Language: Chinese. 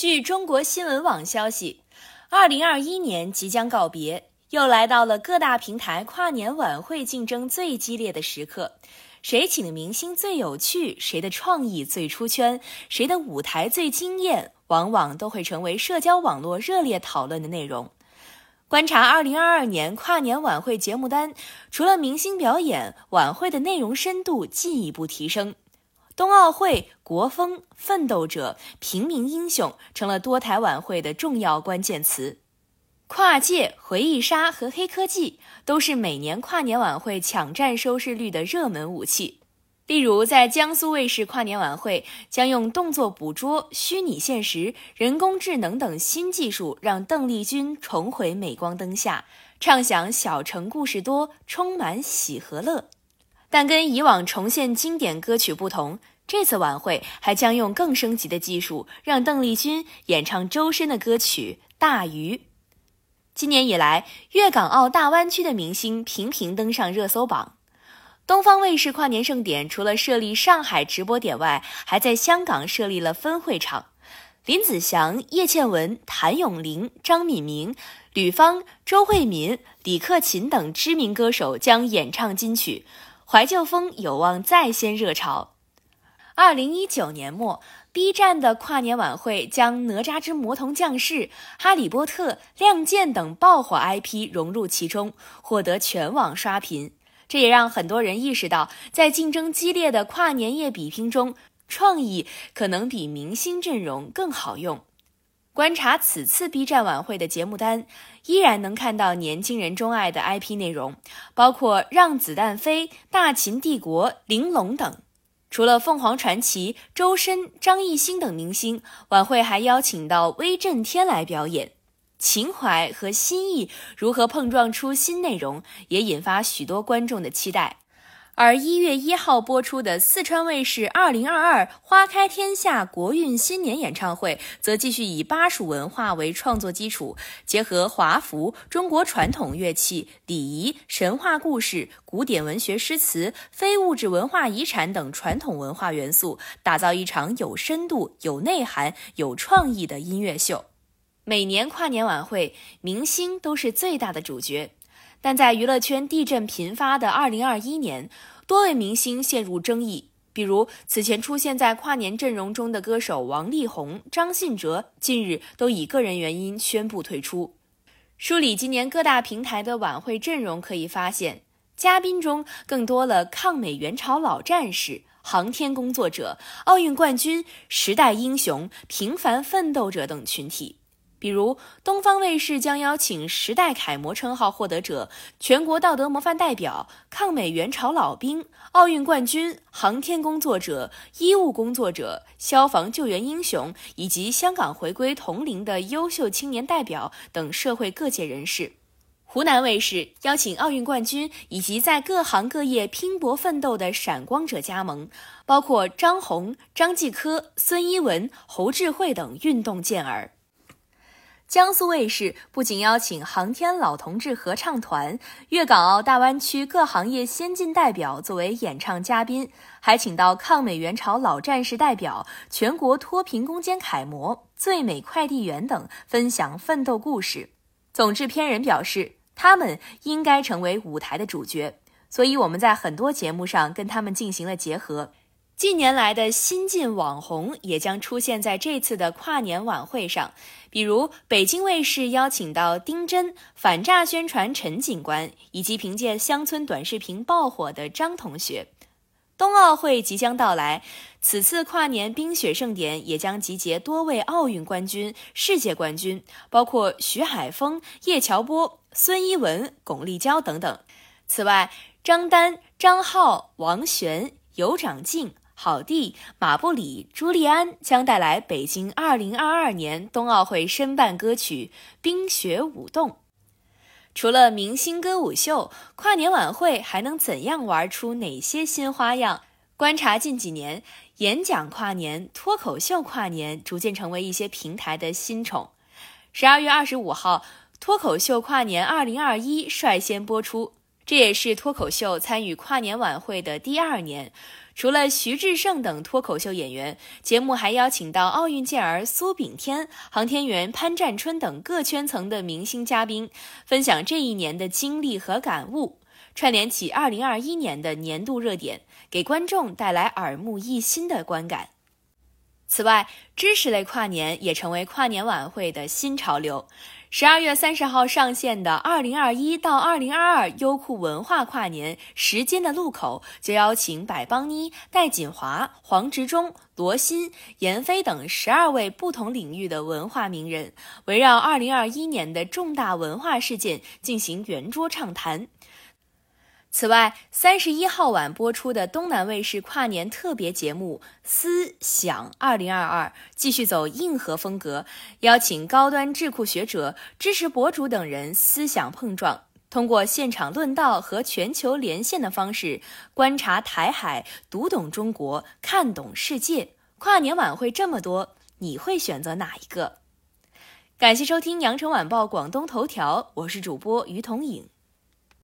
据中国新闻网消息，二零二一年即将告别，又来到了各大平台跨年晚会竞争最激烈的时刻。谁请的明星最有趣，谁的创意最出圈，谁的舞台最惊艳，往往都会成为社交网络热烈讨论的内容。观察二零二二年跨年晚会节目单，除了明星表演，晚会的内容深度进一步提升。冬奥会、国风、奋斗者、平民英雄成了多台晚会的重要关键词。跨界、回忆杀和黑科技都是每年跨年晚会抢占收视率的热门武器。例如，在江苏卫视跨年晚会，将用动作捕捉、虚拟现实、人工智能等新技术，让邓丽君重回镁光灯下，唱响“小城故事多，充满喜和乐”。但跟以往重现经典歌曲不同，这次晚会还将用更升级的技术，让邓丽君演唱周深的歌曲《大鱼》。今年以来，粤港澳大湾区的明星频频登上热搜榜。东方卫视跨年盛典除了设立上海直播点外，还在香港设立了分会场。林子祥、叶倩文、谭咏麟、张敏明、吕方、周慧敏、李克勤等知名歌手将演唱金曲。怀旧风有望再掀热潮。二零一九年末，B 站的跨年晚会将《哪吒之魔童降世》《哈利波特》《亮剑》等爆火 IP 融入其中，获得全网刷屏。这也让很多人意识到，在竞争激烈的跨年夜比拼中，创意可能比明星阵容更好用。观察此次 B 站晚会的节目单，依然能看到年轻人钟爱的 IP 内容，包括《让子弹飞》《大秦帝国》《玲珑》等。除了凤凰传奇、周深、张艺兴等明星，晚会还邀请到威震天来表演。情怀和心意如何碰撞出新内容，也引发许多观众的期待。而一月一号播出的四川卫视二零二二花开天下国运新年演唱会，则继续以巴蜀文化为创作基础，结合华服、中国传统乐器、礼仪、神话故事、古典文学诗词、非物质文化遗产等传统文化元素，打造一场有深度、有内涵、有创意的音乐秀。每年跨年晚会，明星都是最大的主角。但在娱乐圈地震频发的二零二一年，多位明星陷入争议。比如此前出现在跨年阵容中的歌手王力宏、张信哲，近日都以个人原因宣布退出。梳理今年各大平台的晚会阵容，可以发现，嘉宾中更多了抗美援朝老战士、航天工作者、奥运冠军、时代英雄、平凡奋斗者等群体。比如，东方卫视将邀请时代楷模称号获得者、全国道德模范代表、抗美援朝老兵、奥运冠军、航天工作者、医务工作者、消防救援英雄以及香港回归同龄的优秀青年代表等社会各界人士。湖南卫视邀请奥运冠军以及在各行各业拼搏奋斗的闪光者加盟，包括张红、张继科、孙一文、侯智慧等运动健儿。江苏卫视不仅邀请航天老同志合唱团、粤港澳大湾区各行业先进代表作为演唱嘉宾，还请到抗美援朝老战士代表、全国脱贫攻坚楷模、最美快递员等分享奋斗故事。总制片人表示，他们应该成为舞台的主角，所以我们在很多节目上跟他们进行了结合。近年来的新晋网红也将出现在这次的跨年晚会上，比如北京卫视邀请到丁真、反诈宣传陈警官，以及凭借乡村短视频爆火的张同学。冬奥会即将到来，此次跨年冰雪盛典也将集结多位奥运冠军、世界冠军，包括徐海峰、叶乔波、孙一文、巩立姣等等。此外，张丹、张浩、王璇、尤长靖。好弟马布里、朱利安将带来北京2022年冬奥会申办歌曲《冰雪舞动》。除了明星歌舞秀，跨年晚会还能怎样玩出哪些新花样？观察近几年，演讲跨年、脱口秀跨年逐渐成为一些平台的新宠。十二月二十五号，脱口秀跨年2021率先播出。这也是脱口秀参与跨年晚会的第二年。除了徐志胜等脱口秀演员，节目还邀请到奥运健儿苏炳添、航天员潘占春等各圈层的明星嘉宾，分享这一年的经历和感悟，串联起2021年的年度热点，给观众带来耳目一新的观感。此外，知识类跨年也成为跨年晚会的新潮流。十二月三十号上线的二零二一到二零二二优酷文化跨年时间的路口，就邀请百邦妮、戴锦华、黄执中、罗欣、闫飞等十二位不同领域的文化名人，围绕二零二一年的重大文化事件进行圆桌畅谈。此外，三十一号晚播出的东南卫视跨年特别节目《思想二零二二》继续走硬核风格，邀请高端智库学者、知识博主等人思想碰撞，通过现场论道和全球连线的方式，观察台海，读懂中国，看懂世界。跨年晚会这么多，你会选择哪一个？感谢收听羊城晚报广东头条，我是主播于彤颖。